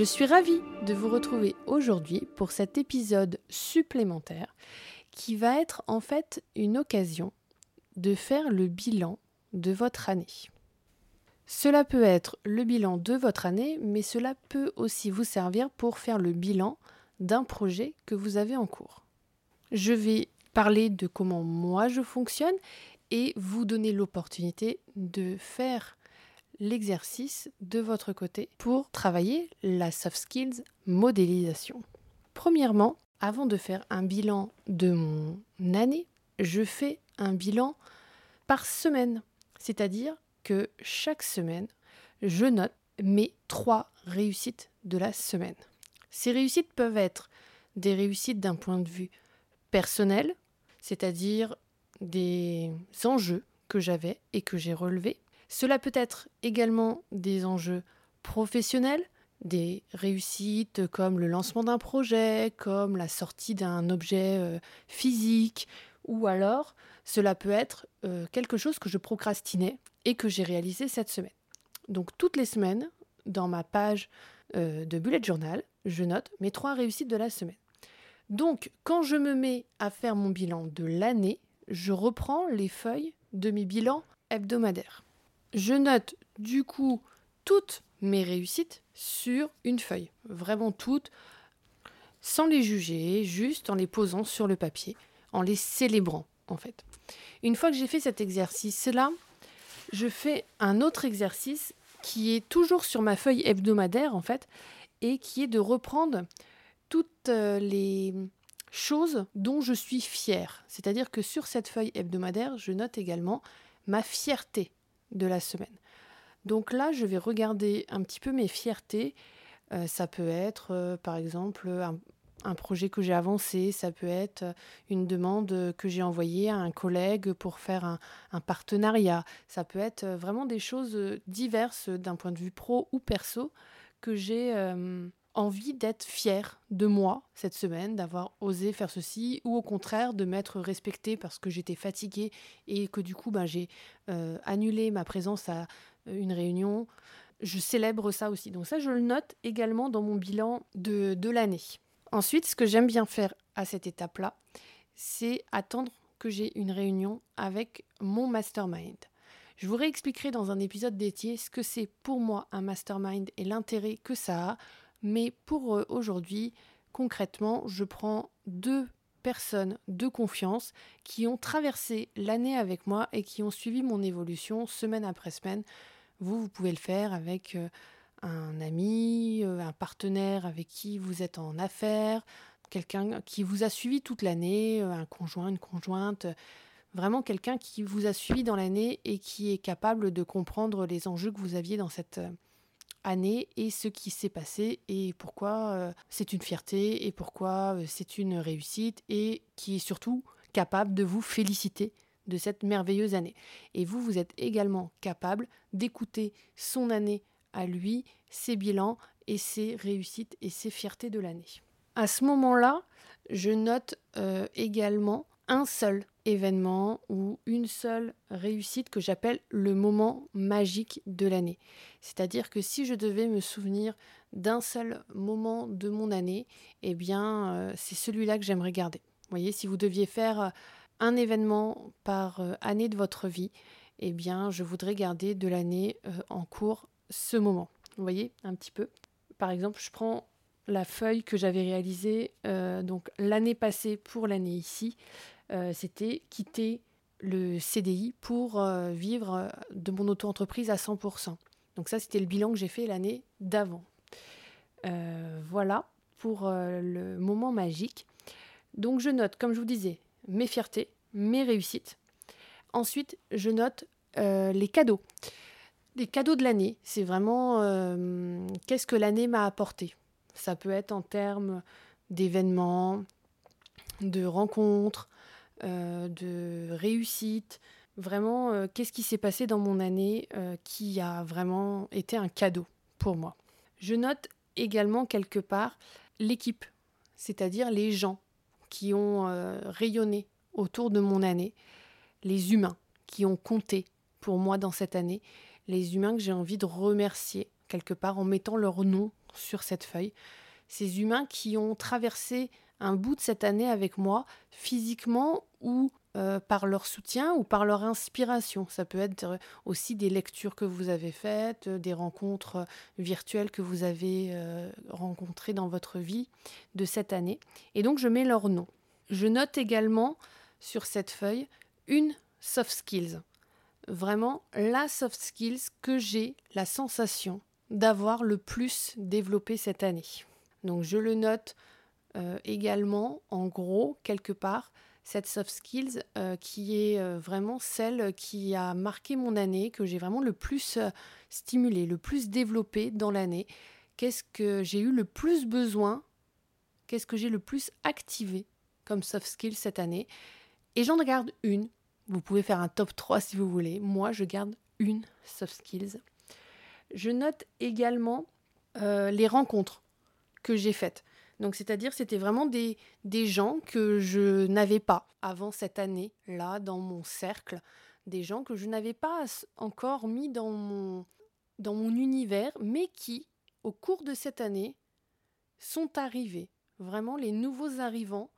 Je suis ravie de vous retrouver aujourd'hui pour cet épisode supplémentaire qui va être en fait une occasion de faire le bilan de votre année. Cela peut être le bilan de votre année, mais cela peut aussi vous servir pour faire le bilan d'un projet que vous avez en cours. Je vais parler de comment moi je fonctionne et vous donner l'opportunité de faire l'exercice de votre côté pour travailler la soft skills modélisation. Premièrement, avant de faire un bilan de mon année, je fais un bilan par semaine, c'est-à-dire que chaque semaine, je note mes trois réussites de la semaine. Ces réussites peuvent être des réussites d'un point de vue personnel, c'est-à-dire des enjeux que j'avais et que j'ai relevés. Cela peut être également des enjeux professionnels, des réussites comme le lancement d'un projet, comme la sortie d'un objet euh, physique, ou alors cela peut être euh, quelque chose que je procrastinais et que j'ai réalisé cette semaine. Donc toutes les semaines, dans ma page euh, de bullet journal, je note mes trois réussites de la semaine. Donc quand je me mets à faire mon bilan de l'année, je reprends les feuilles de mes bilans hebdomadaires. Je note du coup toutes mes réussites sur une feuille, vraiment toutes, sans les juger, juste en les posant sur le papier, en les célébrant en fait. Une fois que j'ai fait cet exercice-là, je fais un autre exercice qui est toujours sur ma feuille hebdomadaire en fait, et qui est de reprendre toutes euh, les choses dont je suis fière. C'est-à-dire que sur cette feuille hebdomadaire, je note également ma fierté de la semaine. Donc là, je vais regarder un petit peu mes fiertés. Euh, ça peut être, euh, par exemple, un, projet que j'ai avancé, ça peut être une demande que j'ai envoyée à un collègue pour faire un, un partenariat, ça peut être vraiment des choses diverses d'un point de vue pro ou perso que j'ai envie d'être fière de moi cette semaine, d'avoir osé faire ceci, ou au contraire de m'être respectée parce que j'étais fatiguée et que du coup ben, j'ai euh, annulé ma présence à euh, une réunion. Je célèbre ça aussi. Donc ça, je le note également dans mon bilan de, de l'année. Ensuite, ce que j'aime bien faire à cette étape-là, c'est attendre que j'ai une réunion avec mon mastermind. Je vous réexpliquerai dans un épisode dédié ce que c'est pour moi un mastermind et l'intérêt que ça a. Mais pour euh, aujourd'hui, concrètement, je prends deux personnes de confiance qui ont traversé l'année avec moi et qui ont suivi mon évolution semaine après semaine. Vous, vous pouvez le faire avec euh, un ami, euh, un partenaire avec qui vous êtes en affaires, quelqu'un qui vous a suivi toute l'année, un conjoint, une conjointe, vraiment quelqu'un qui vous a suivi dans l'année et qui est capable de comprendre les enjeux que vous aviez dans cette année et ce qui s'est passé et pourquoi euh, c'est une fierté et pourquoi euh, c'est une réussite et qui est surtout capable de vous féliciter de cette merveilleuse année. Et vous, vous êtes également capable d'écouter son année à lui, ses bilans et ses réussites et ses fiertés de l'année. À ce moment-là, je note euh, également un seul événement ou une seule réussite que j'appelle le moment magique de l'année. C'est-à-dire que si je devais me souvenir d'un seul moment de mon année, eh bien euh, c'est celui-là que j'aimerais garder. Voyez, si vous deviez faire euh, un événement par euh, année de votre vie, eh bien je voudrais garder de l'année en cours ce moment. Voyez un petit peu. Par exemple, je prends la feuille que j'avais réalisée donc l'année passée pour l'année ici. Euh, c'était quitter le CDI pour euh, vivre euh, de mon auto-entreprise à 100%. Donc ça, c'était le bilan que j'ai fait l'année d'avant. voilà pour le moment magique. Donc je note, comme je vous disais, mes fiertés, mes réussites. Ensuite, je note les cadeaux. Les cadeaux de l'année, c'est vraiment qu'est-ce que l'année m'a apporté. Ça peut être en termes d'événements, de rencontres, de réussites. Vraiment, euh, qu'est-ce qui s'est passé dans mon année qui a vraiment été un cadeau pour moi. Je note également quelque part l'équipe, c'est-à-dire les gens qui ont rayonné autour de mon année, les humains qui ont compté pour moi dans cette année, les humains que j'ai envie de remercier quelque part en mettant leur nom sur cette feuille. Ces humains qui ont traversé un bout de cette année avec moi, physiquement ou euh, par leur soutien ou par leur inspiration. Ça peut être aussi des lectures que vous avez faites, des rencontres virtuelles que vous avez euh, rencontrées dans votre vie de cette année. Et donc je mets leur nom. Je note également sur cette feuille une soft skills vraiment la soft skills que j'ai la sensation d'avoir le plus développé cette année. Donc je le note euh, également, en gros, quelque part, cette soft skills euh, qui est euh, vraiment celle qui a marqué mon année, que j'ai vraiment le plus stimulé, le plus développé dans l'année. Qu'est-ce que j'ai eu le plus besoin? Qu'est-ce que j'ai le plus activé comme soft skills cette année? Et j'en regarde une vous pouvez faire un top 3 si vous voulez. Moi, je garde une soft skills. Je note également les rencontres que j'ai faites. Donc, c'est-à-dire, c'était vraiment des, des gens que je n'avais pas avant cette année, là, dans mon cercle. Des gens que je n'avais pas encore mis dans mon, dans mon univers, mais qui, au cours de cette année, sont arrivés. Vraiment, les nouveaux arrivants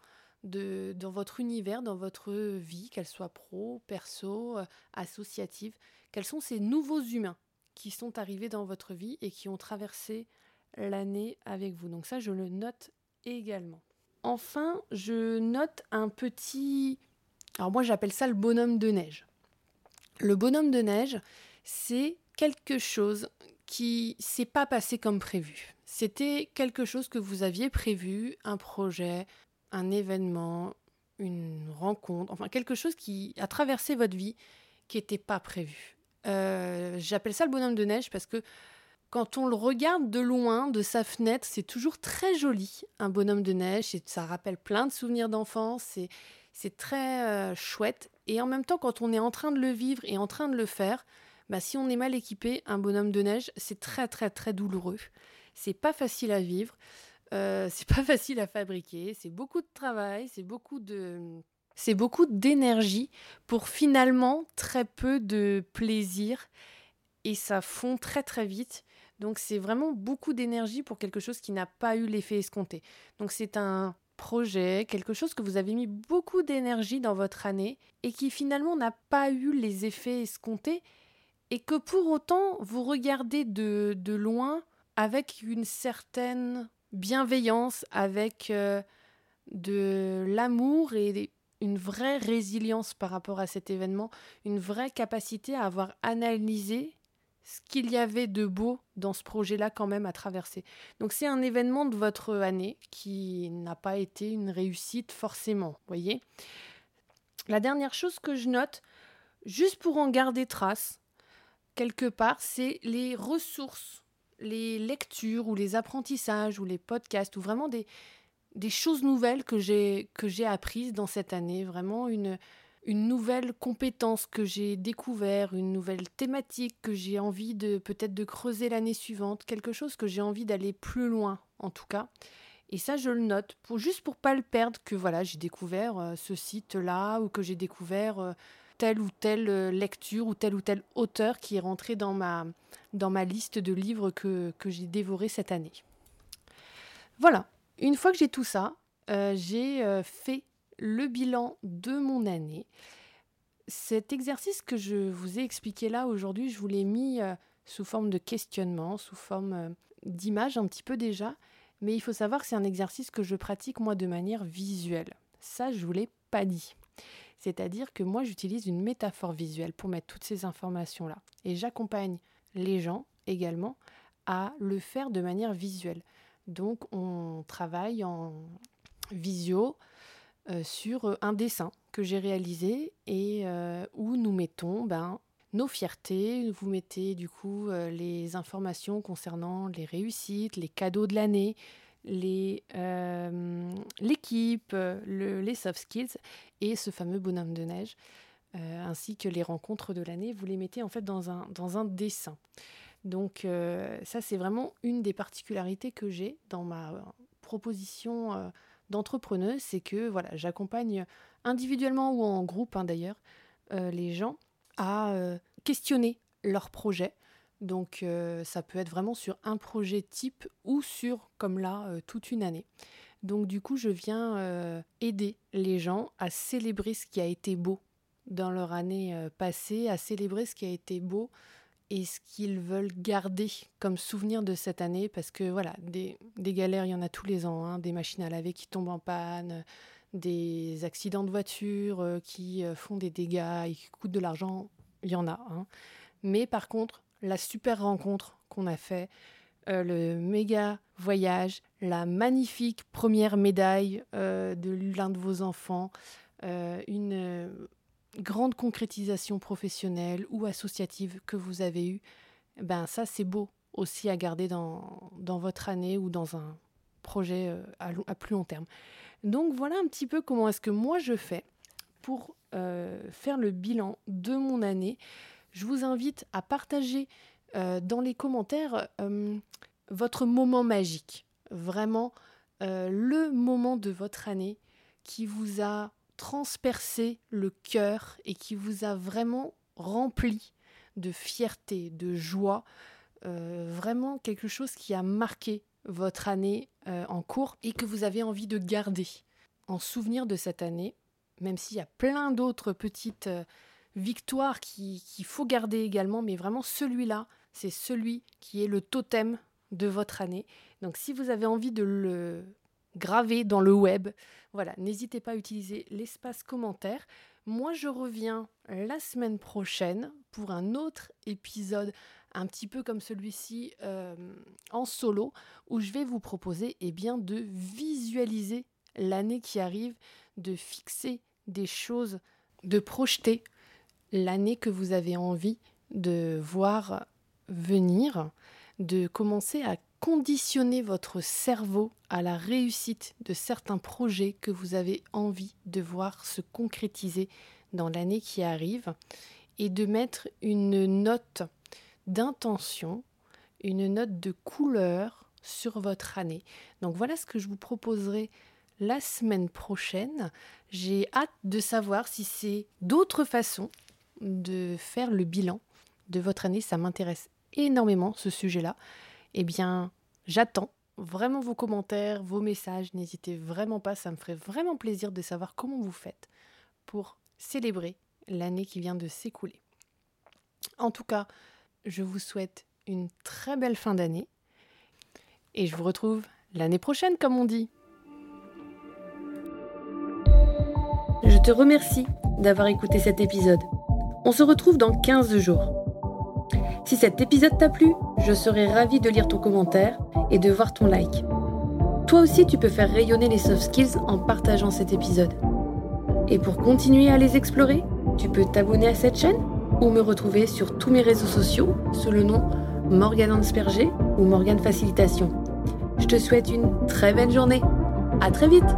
de, dans votre univers, dans votre vie, qu'elle soit pro, perso, euh, associative Quels sont ces nouveaux humains qui sont arrivés dans votre vie et qui ont traversé l'année avec vous Donc ça, je le note également. Enfin, je note un petit... Alors moi, j'appelle ça le bonhomme de neige. Le bonhomme de neige, c'est quelque chose qui s'est pas passé comme prévu. C'était quelque chose que vous aviez prévu, un projet, un événement, une rencontre, enfin quelque chose qui a traversé votre vie qui n'était pas prévu. Euh, j'appelle ça le bonhomme de neige parce que quand on le regarde de loin, de sa fenêtre, c'est toujours très joli, un bonhomme de neige, ça rappelle plein de souvenirs d'enfance, c'est très euh, chouette. Et en même temps, quand on est en train de le vivre et en train de le faire, bah, si on est mal équipé, un bonhomme de neige, c'est très très très douloureux. C'est pas facile à vivre. Euh, c'est pas facile à fabriquer, c'est beaucoup de travail, c'est beaucoup de c'est beaucoup d'énergie pour finalement très peu de plaisir et ça fond très très vite. Donc c'est vraiment beaucoup d'énergie pour quelque chose qui n'a pas eu l'effet escompté. Donc c'est un projet, quelque chose que vous avez mis beaucoup d'énergie dans votre année et qui finalement n'a pas eu les effets escomptés et que pour autant vous regardez de, de loin avec une certaine bienveillance, avec euh, de l'amour et une vraie résilience par rapport à cet événement, une vraie capacité à avoir analysé ce qu'il y avait de beau dans ce projet-là quand même à traverser. Donc c'est un événement de votre année qui n'a pas été une réussite forcément, voyez. La dernière chose que je note, juste pour en garder trace, quelque part, c'est les ressources les lectures ou les apprentissages ou les podcasts ou vraiment des, des choses nouvelles que j'ai apprises dans cette année, vraiment une une nouvelle compétence que j'ai découvert, une nouvelle thématique que j'ai envie de peut-être de creuser l'année suivante, quelque chose que j'ai envie d'aller plus loin en tout cas. Et ça je le note pour juste pour pas le perdre que voilà, j'ai découvert euh, ce site là ou que j'ai découvert euh, telle ou telle euh, lecture ou tel ou tel auteur qui est rentré dans ma, dans ma liste de livres que, j'ai dévoré cette année. Voilà, une fois que j'ai tout ça, j'ai fait le bilan de mon année. Cet exercice que je vous ai expliqué là aujourd'hui, je vous l'ai mis sous forme de questionnement, sous forme d'image un petit peu déjà, mais il faut savoir que c'est un exercice que je pratique moi de manière visuelle. Ça, je vous l'ai pas dit. C'est-à-dire que moi, j'utilise une métaphore visuelle pour mettre toutes ces informations-là. Et j'accompagne les gens également à le faire de manière visuelle. Donc, on travaille en visio euh, sur un dessin que j'ai réalisé et euh, où nous mettons ben, nos fiertés. Vous mettez du coup euh, les informations concernant les réussites, les cadeaux de l'année, l'équipe, les soft skills et ce fameux bonhomme de neige. Euh, ainsi que les rencontres de l'année, vous les mettez en fait dans un, dans un dessin. Donc euh, ça, c'est vraiment une des particularités que j'ai dans ma proposition euh, d'entrepreneuse, c'est que voilà, j'accompagne individuellement ou en groupe hein, d'ailleurs les gens à questionner leur projet. Donc ça peut être vraiment sur un projet type ou sur, comme là, toute une année. Donc du coup, je viens aider les gens à célébrer ce qui a été beau dans leur année euh, passée, à célébrer ce qui a été beau et ce qu'ils veulent garder comme souvenir de cette année, parce que voilà, des, galères, il y en a tous les ans, hein, des machines à laver qui tombent en panne, des accidents de voiture euh, qui euh, font des dégâts et qui coûtent de l'argent, il y en a. Hein. Mais par contre, la super rencontre qu'on a fait, le méga voyage, la magnifique première médaille de l'un de vos enfants, une grande concrétisation professionnelle ou associative que vous avez eue, ben ça c'est beau aussi à garder dans, votre année ou dans un projet euh, à, plus long terme. Donc voilà un petit peu comment est-ce que moi je fais pour euh, faire le bilan de mon année. Je vous invite à partager euh, dans les commentaires votre moment magique, vraiment le moment de votre année qui vous a transpercé le cœur et qui vous a vraiment rempli de fierté, de joie, euh, vraiment quelque chose qui a marqué votre année euh, en cours et que vous avez envie de garder en souvenir de cette année, même s'il y a plein d'autres petites euh, victoires qu'il faut garder également, mais vraiment celui-là, c'est celui qui est le totem de votre année. Donc si vous avez envie de le gravé dans le web. Voilà, n'hésitez pas à utiliser l'espace commentaire. Moi, je reviens la semaine prochaine pour un autre épisode un petit peu comme celui-ci euh, en solo, où je vais vous proposer eh bien, de visualiser l'année qui arrive, de fixer des choses, de projeter l'année que vous avez envie de voir venir, de commencer à conditionner votre cerveau à la réussite de certains projets que vous avez envie de voir se concrétiser dans l'année qui arrive et de mettre une note d'intention, une note de couleur sur votre année. Donc voilà ce que je vous proposerai la semaine prochaine. J'ai hâte de savoir si c'est d'autres façons de faire le bilan de votre année. Ça m'intéresse énormément ce sujet-là eh bien, j'attends vraiment vos commentaires, vos messages. N'hésitez vraiment pas, ça me ferait vraiment plaisir de savoir comment vous faites pour célébrer l'année qui vient de s'écouler. En tout cas, je vous souhaite une très belle fin d'année et je vous retrouve l'année prochaine, comme on dit. Je te remercie d'avoir écouté cet épisode. On se retrouve dans 15 jours. Si cet épisode t'a plu, je serai ravie de lire ton commentaire et de voir ton like. Toi aussi, tu peux faire rayonner les soft skills en partageant cet épisode. Et pour continuer à les explorer, tu peux t'abonner à cette chaîne ou me retrouver sur tous mes réseaux sociaux sous le nom Morgane Ansperger ou Morgane Facilitation. Je te souhaite une très belle journée. À très vite!